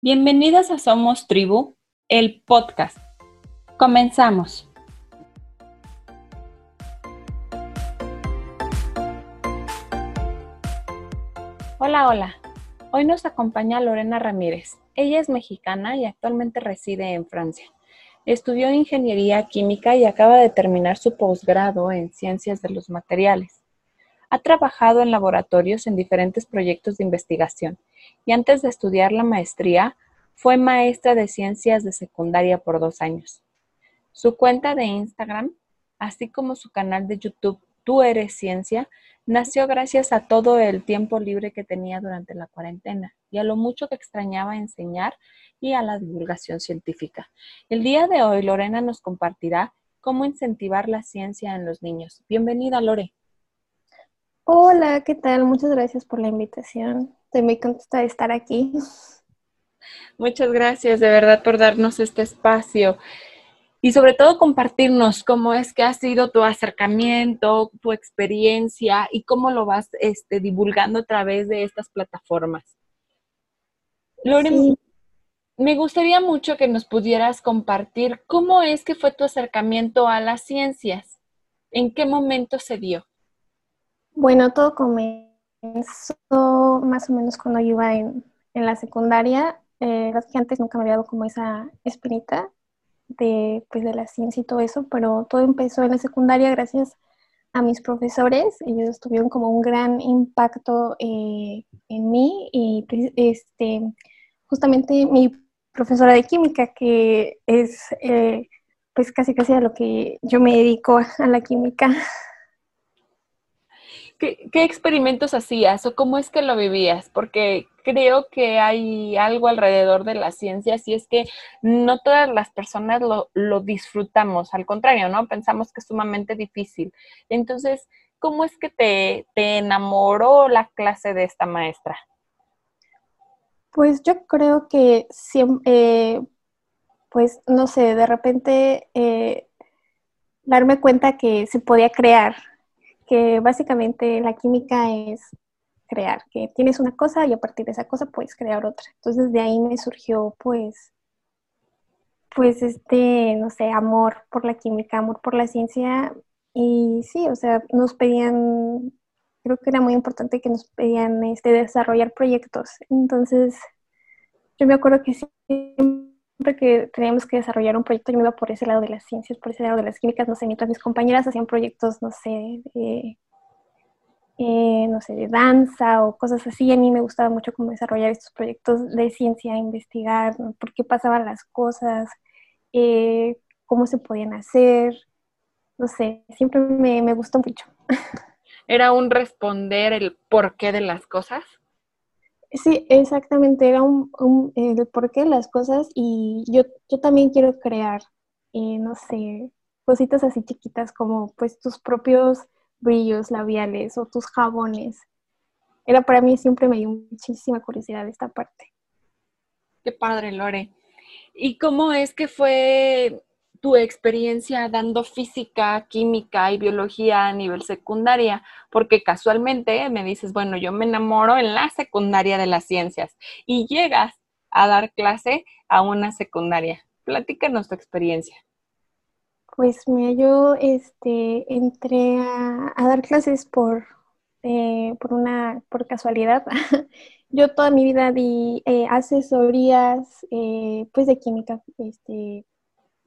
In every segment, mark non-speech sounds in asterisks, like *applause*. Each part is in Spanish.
Bienvenidos a Somos Tribu, el podcast. Comenzamos. Hola, hola. Hoy nos acompaña Lorena Ramírez. Ella es mexicana y actualmente reside en Francia. Estudió ingeniería química y acaba de terminar su posgrado en ciencias de los materiales. Ha trabajado en laboratorios en diferentes proyectos de investigación y antes de estudiar la maestría, fue maestra de ciencias de secundaria por dos años. Su cuenta de Instagram, así como su canal de YouTube Tú eres ciencia, nació gracias a todo el tiempo libre que tenía durante la cuarentena y a lo mucho que extrañaba enseñar y a la divulgación científica. El día de hoy, Lorena nos compartirá cómo incentivar la ciencia en los niños. Bienvenida, Lore. Hola, ¿qué tal? Muchas gracias por la invitación. Estoy muy contenta de estar aquí. Muchas gracias de verdad por darnos este espacio y sobre todo compartirnos cómo es que ha sido tu acercamiento, tu experiencia y cómo lo vas este, divulgando a través de estas plataformas. Lore, me gustaría mucho que nos pudieras compartir cómo es que fue tu acercamiento a las ciencias. ¿En qué momento se dio? Bueno, todo comenzó más o menos cuando yo iba en, la secundaria. Eh, antes nunca me había dado como esa espinita de, pues, de la ciencia y todo eso, pero todo empezó en la secundaria gracias a mis profesores. Ellos tuvieron como un gran impacto eh, en mí y pues, este, justamente mi profesora de química, que es eh, pues casi casi a lo que yo me dedico a la química. *laughs* ¿Qué, experimentos hacías o cómo es que lo vivías? Porque creo que hay algo alrededor de la ciencia, y es que no todas las personas lo, disfrutamos, al contrario, ¿no? Pensamos que es sumamente difícil. Entonces, ¿cómo es que te, te enamoró la clase de esta maestra? Pues yo creo que siempre, eh, pues no sé, de repente eh, darme cuenta que se podía crear que básicamente la química es crear, que tienes una cosa y a partir de esa cosa puedes crear otra. Entonces de ahí me surgió pues, pues este, no sé, amor por la química, amor por la ciencia y sí, o sea, nos pedían, creo que era muy importante que nos pedían este, desarrollar proyectos. Entonces yo me acuerdo que siempre que teníamos que desarrollar un proyecto, yo me iba por ese lado de las ciencias, por ese lado de las químicas, no sé, mientras mis compañeras hacían proyectos, no sé, eh, no sé, de danza o cosas así, a mí me gustaba mucho como desarrollar estos proyectos de ciencia, investigar por qué pasaban las cosas, eh, cómo se podían hacer, no sé, siempre me, me gustó mucho. *laughs* ¿Era un responder el porqué de las cosas? Sí, exactamente, era un, un, el porqué de las cosas y yo, yo también quiero crear, eh, no sé, cositas así chiquitas como pues tus propios brillos labiales o tus jabones. Era para mí siempre me dio muchísima curiosidad esta parte. Qué padre, Lore. ¿Y cómo es que fue tu experiencia dando física, química y biología a nivel secundaria, porque casualmente me dices, bueno, yo me enamoro en la secundaria de las ciencias y llegas a dar clase a una secundaria. Platícanos tu experiencia. Pues mira, yo este, entré a, dar clases por, eh, por, una, por casualidad. *laughs* yo toda mi vida di eh, asesorías eh, pues de química, este,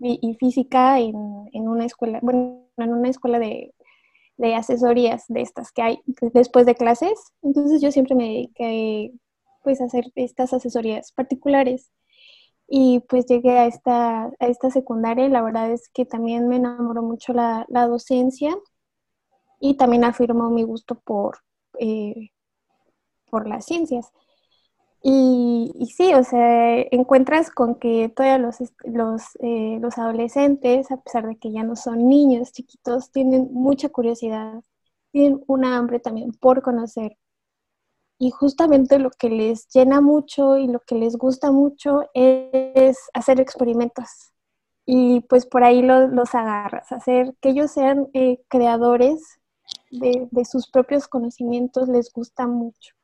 y, física en, una escuela, bueno, en una escuela de, asesorías de estas que hay después de clases. Entonces yo siempre me dediqué pues a hacer estas asesorías particulares. Y pues llegué a esta, a esta secundaria la verdad es que también me enamoró mucho la, docencia y también afirmó mi gusto por, eh, por las ciencias. Y, sí, o sea, encuentras con que todos los, los, eh, los adolescentes, a pesar de que ya no son niños chiquitos, tienen mucha curiosidad, tienen una hambre también por conocer. Y justamente lo que les llena mucho y lo que les gusta mucho es hacer experimentos. Y pues por ahí los agarras, hacer que ellos sean eh, creadores de, de sus propios conocimientos les gusta mucho.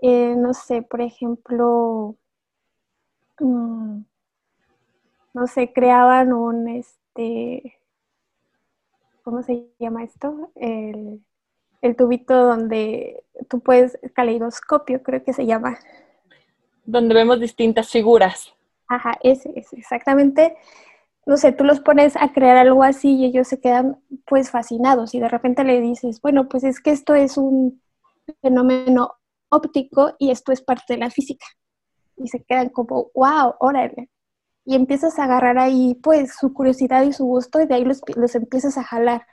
Eh, no sé, por ejemplo, mm, no sé, creaban un, este, ¿cómo se llama esto? El, el tubito donde tú puedes, caleidoscopio creo que se llama. Donde vemos distintas figuras. Ajá, ese, es exactamente. No sé, tú los pones a crear algo así y ellos se quedan pues fascinados y de repente le dices, bueno, pues es que esto es un fenómeno óptico y esto es parte de la física. Y se quedan como, wow, órale. Y empiezas a agarrar ahí pues su curiosidad y su gusto y de ahí los, los empiezas a jalar.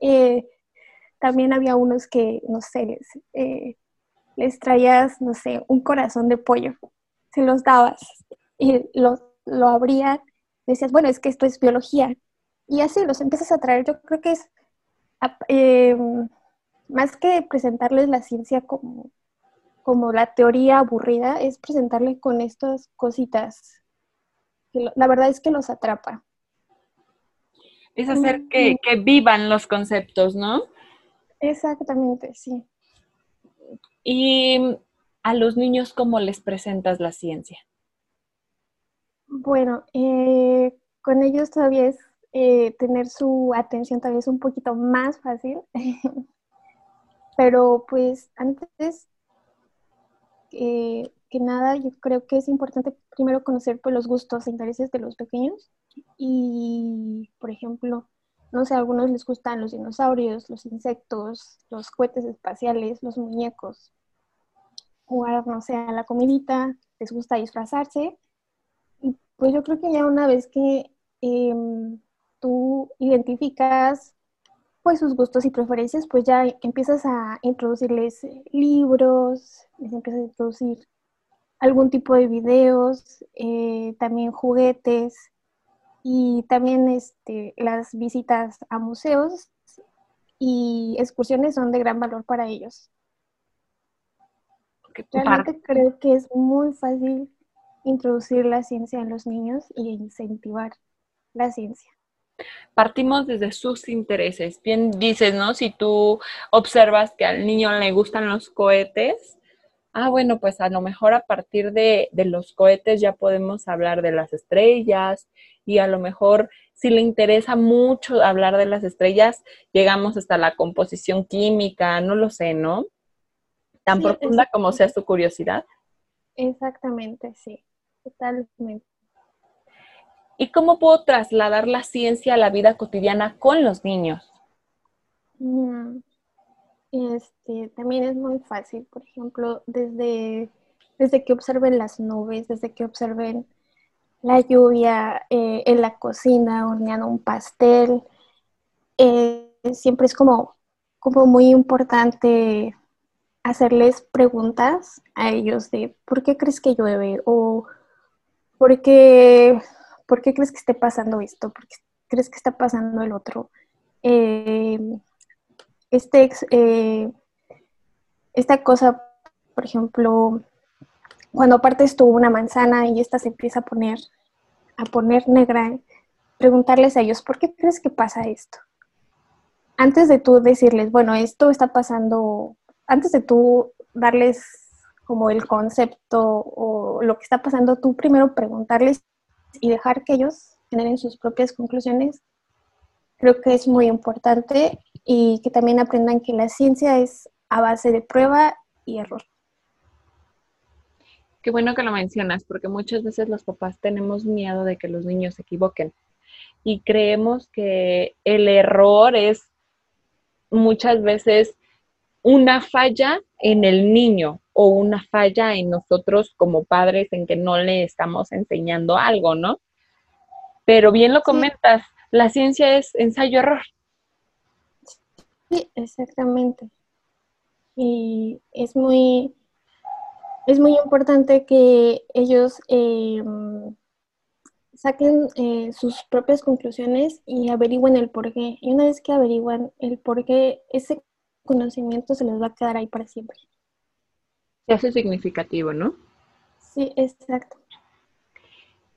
Eh, también había unos que, no sé, les, eh, les traías, no sé, un corazón de pollo, se los dabas y lo, lo abrían, decías, bueno, es que esto es biología. Y así los empiezas a traer. Yo creo que es eh, más que presentarles la ciencia como, como la teoría aburrida, es presentarle con estas cositas. Que la verdad es que los atrapa. Es hacer que, que vivan los conceptos, ¿no? Exactamente, sí. ¿Y a los niños cómo les presentas la ciencia? Bueno, eh, con ellos todavía es eh, tener su atención todavía es un poquito más fácil, *laughs* pero pues antes eh, que nada yo creo que es importante primero conocer pues, los gustos e intereses de los pequeños y, por ejemplo, no sé, a algunos les gustan los dinosaurios, los insectos, los cohetes espaciales, los muñecos, jugar, no sé, a la comidita, les gusta disfrazarse. Pues yo creo que ya una vez que em, tú identificas pues sus gustos y preferencias, pues ya empiezas a introducirles libros, les empiezas a introducir algún tipo de videos, eh, también juguetes y también este, las visitas a museos y excursiones son de gran valor para ellos. Realmente creo que es muy fácil introducir la ciencia en los niños y incentivar la ciencia. Partimos desde sus intereses. Bien dices, ¿no? Si tú observas que al niño le gustan los cohetes, ah, bueno, pues a lo mejor a partir de, de los cohetes ya podemos hablar de las estrellas y a lo mejor si le interesa mucho hablar de las estrellas, llegamos hasta la composición química, no lo sé, ¿no? Tan profunda como sea su curiosidad. Exactamente, sí. Totalmente. ¿Y cómo puedo trasladar la ciencia a la vida cotidiana con los niños? Mm, este, también es muy fácil, por ejemplo, desde, desde que observen las nubes, desde que observen la lluvia eh, en la cocina, horneando un pastel. Eh, siempre es como, como muy importante hacerles preguntas a ellos de ¿por qué crees que llueve? o ¿por qué, ¿por qué crees que esté pasando esto? ¿Por qué crees que está pasando el otro? Eh, este, eh, esta cosa, por ejemplo, cuando partes tú una manzana y esta se empieza a poner, a poner negra, preguntarles a ellos, ¿por qué crees que pasa esto? Antes de tú decirles, bueno, esto está pasando, antes de tú darles como el concepto o lo que está pasando, tú primero preguntarles y dejar que ellos generen sus propias conclusiones, creo que es muy importante y que también aprendan que la ciencia es a base de prueba y error. Qué bueno que lo mencionas, porque muchas veces los papás tenemos miedo de que los niños se equivoquen y creemos que el error es muchas veces una falla en el niño o una falla en nosotros como padres en que no le estamos enseñando algo, ¿no? Pero bien lo comentas, la ciencia es ensayo-error. Sí, exactamente. Y es muy, es muy importante que ellos em, saquen eh, sus propias conclusiones y averigüen el por qué. Y una vez que averiguan el por qué, ese conocimiento se les va a quedar ahí para siempre. Se hace significativo, ¿no? Sí, exacto.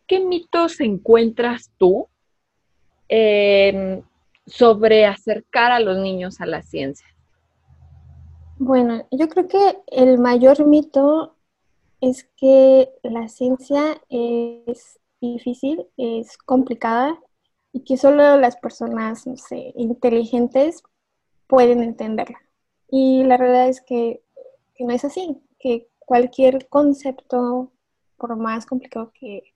¿Qué mitos encuentras tú em, sobre acercar a los niños a la ciencia? Bueno, yo creo que el mayor mito es que la ciencia es difícil, es complicada y que solo las personas, no sé, inteligentes pueden entenderla. Y la realidad es que, no es así, que cualquier concepto, por más complicado que,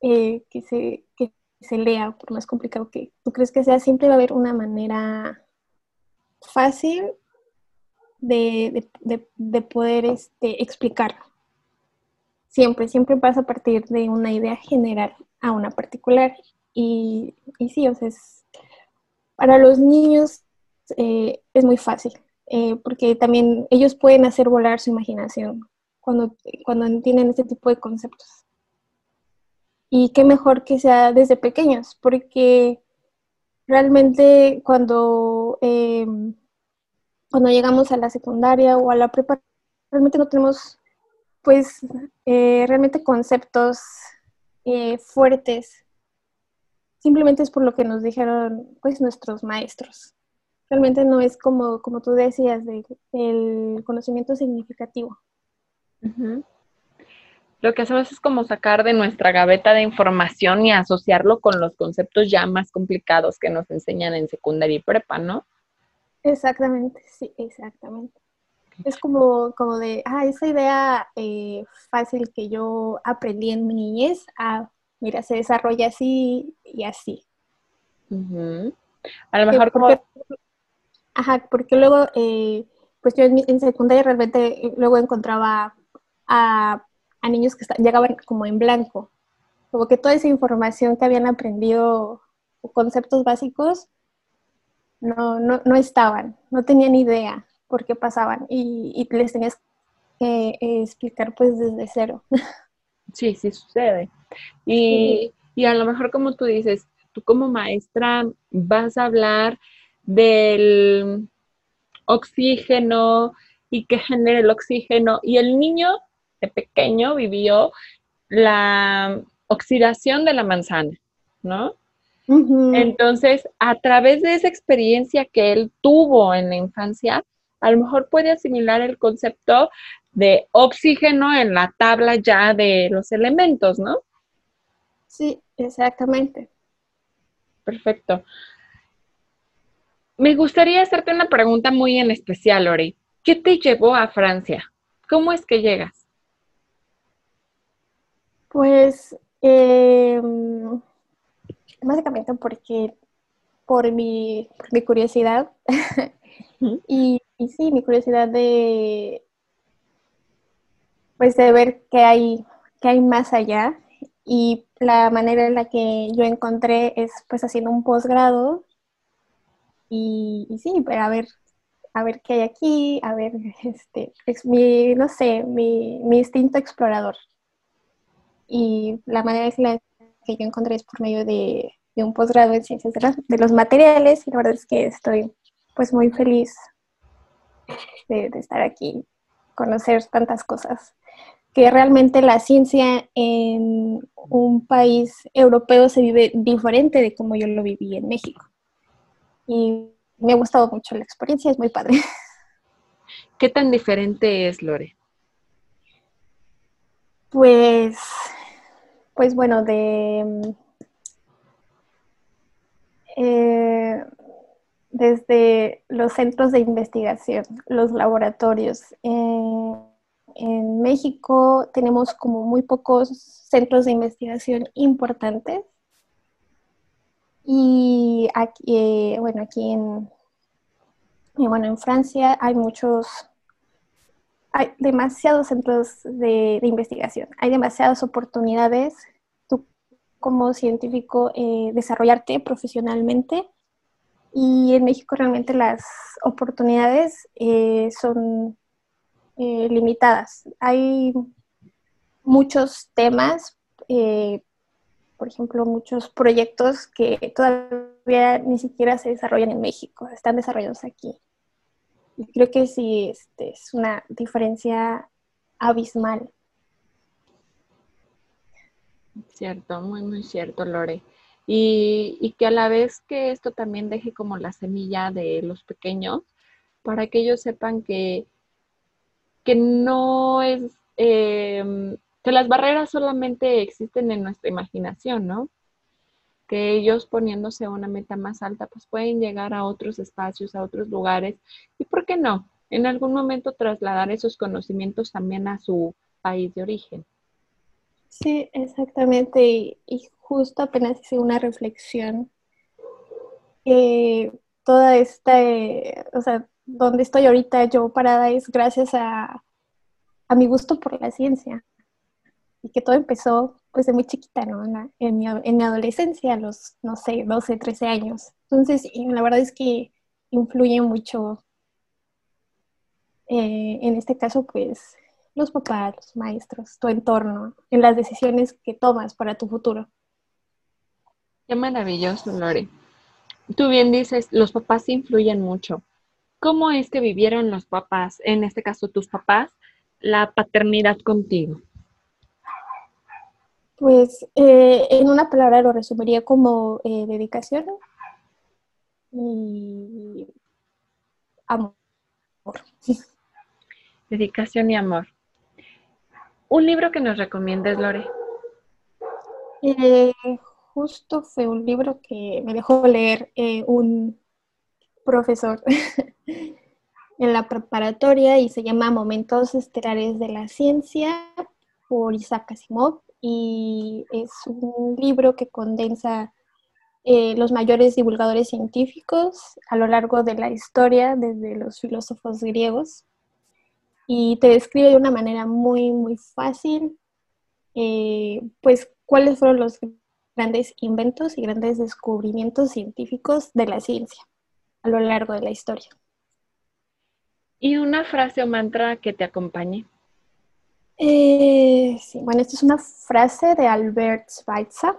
eh, que, se, que se lea, por más complicado que tú crees que sea, siempre va a haber una manera fácil de, poder este, explicarlo. Siempre, siempre pasa a partir de una idea general a una particular. Y, y sí, o sea, para los niños eh, es muy fácil, eh, porque también ellos pueden hacer volar su imaginación cuando, cuando entienden este tipo de conceptos. Y qué mejor que sea desde pequeños, porque realmente cuando, eh, cuando llegamos a la secundaria o a la prepa, realmente no tenemos pues realmente conceptos fuertes. Simplemente es por lo que nos dijeron pues nuestros maestros realmente no es como, como tú decías, de, el conocimiento significativo. Lo que hacemos es como sacar de nuestra gaveta de información y asociarlo con los conceptos ya más complicados que nos enseñan en secundaria y prepa, ¿no? Exactamente, sí, exactamente. Es como, como de, ah, esa idea eh, fácil que yo aprendí en mi niñez, ah, mira, se desarrolla así y así. A lo mejor como... Ajá, porque luego, eh, pues yo en, secundaria realmente eh, luego encontraba a, niños que llegaban como en blanco, como que toda esa información que habían aprendido, conceptos básicos, no, no, no estaban, no tenían idea por qué pasaban y, les tenías que eh, explicar pues desde cero. *laughs* Sí, sí sucede. Y, y a lo mejor como tú dices, tú como maestra vas a hablar del oxígeno y que genera el oxígeno. Y el niño de pequeño vivió la oxidación de la manzana, ¿no? Entonces, a través de esa experiencia que él tuvo en la infancia, a lo mejor puede asimilar el concepto de oxígeno en la tabla ya de los elementos, ¿no? Sí, exactamente. Perfecto. Me gustaría hacerte una pregunta muy en especial, Lore. ¿Qué te llevó a Francia? ¿Cómo es que llegas? Pues em, básicamente porque por mi, curiosidad *laughs* y, sí, mi curiosidad de pues de ver qué hay, qué hay más allá y la manera en la que yo encontré es pues haciendo un posgrado y, sí, pero a ver, a ver qué hay aquí, a ver, *laughs* este, es mi, no sé, mi, instinto explorador. Y la manera que yo encontré es por medio de, un posgrado en ciencias de, los materiales y la verdad es que estoy pues muy feliz de, de, estar aquí, conocer tantas cosas, que realmente la ciencia en un país europeo se vive diferente de como yo lo viví en México y me ha gustado mucho la experiencia, es muy padre. ¿Qué tan diferente es Lore? Pues, pues bueno, de eh, desde los centros de investigación, los laboratorios. en México tenemos como muy pocos centros de investigación importantes y aquí, eh, bueno, aquí en, bueno, en Francia hay muchos, hay demasiados centros de, investigación, hay demasiadas oportunidades. Tú como científico eh, desarrollarte profesionalmente. Y en México realmente las oportunidades eh, son limitadas. Hay muchos temas, por ejemplo, muchos proyectos que todavía ni siquiera se desarrollan en México, están desarrollados aquí. Y creo que sí este, es una diferencia abismal. Cierto, muy, muy cierto, Lore. Y, y, que a la vez que esto también deje como la semilla de los pequeños, para que ellos sepan que, que no es em, que las barreras solamente existen en nuestra imaginación, ¿no? Que ellos poniéndose una meta más alta, pues pueden llegar a otros espacios, a otros lugares. ¿Y por qué no? En algún momento trasladar esos conocimientos también a su país de origen. Sí, exactamente. Y, justo apenas hice una reflexión. toda esta, eh, o sea, donde estoy ahorita yo parada es gracias a, a mi gusto por la ciencia. Y que todo empezó pues de muy chiquita, ¿no? En, mi, en mi, adolescencia, a los, no sé, 12, 13 años. Entonces, la verdad es que influye mucho, eh, en este caso, pues, los papás, los maestros, tu entorno, en las decisiones que tomas para tu futuro. Qué maravilloso, Lore. Tú bien dices, los papás influyen mucho. ¿Cómo es que vivieron los papás, en este caso tus papás, la paternidad contigo? Pues eh, en una palabra lo resumiría como eh, dedicación y amor. *laughs* Dedicación y amor. ¿Un libro que nos recomiendes, Lore? Eh, justo fue un libro que me dejó leer un profesor *laughs* en la preparatoria y se llama Momentos Estelares de la Ciencia por Isaac Asimov y es un libro que condensa eh, los mayores divulgadores científicos a lo largo de la historia desde los filósofos griegos y te describe de una manera muy, muy fácil, eh, pues, cuáles fueron los grandes inventos y grandes descubrimientos científicos de la ciencia a lo largo de la historia. ¿Y una frase o mantra que te acompañe? Eh, sí, bueno, esta es una frase de Albert Schweitzer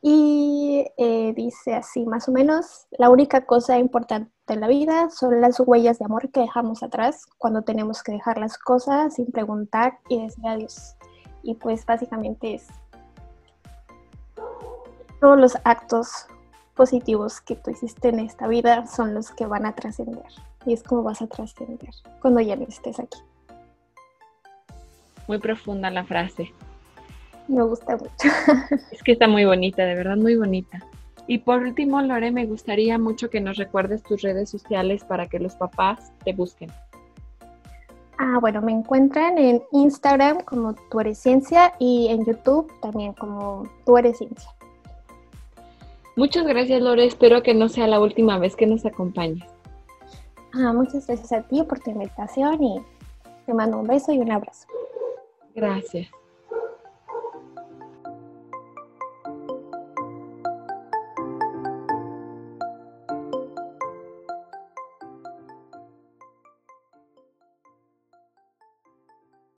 y eh, dice así, más o menos, la única cosa importante en la vida son las huellas de amor que dejamos atrás cuando tenemos que dejar las cosas sin preguntar y decir adiós. Y pues básicamente es todos los actos positivos que tú hiciste en esta vida son los que van a trascender. Y es como vas a trascender cuando ya no estés aquí. Muy profunda la frase. Me gusta mucho. *laughs* Es que está muy bonita, de verdad muy bonita. Y por último, Lore, me gustaría mucho que nos recuerdes tus redes sociales para que los papás te busquen. Ah, bueno, me encuentran en Instagram como Tú eres Ciencia y en YouTube también como Tú eres Ciencia. Muchas gracias, Lore. Espero que no sea la última vez que nos acompañes. Ah, muchas gracias a ti por tu invitación y te mando un beso y un abrazo. Gracias.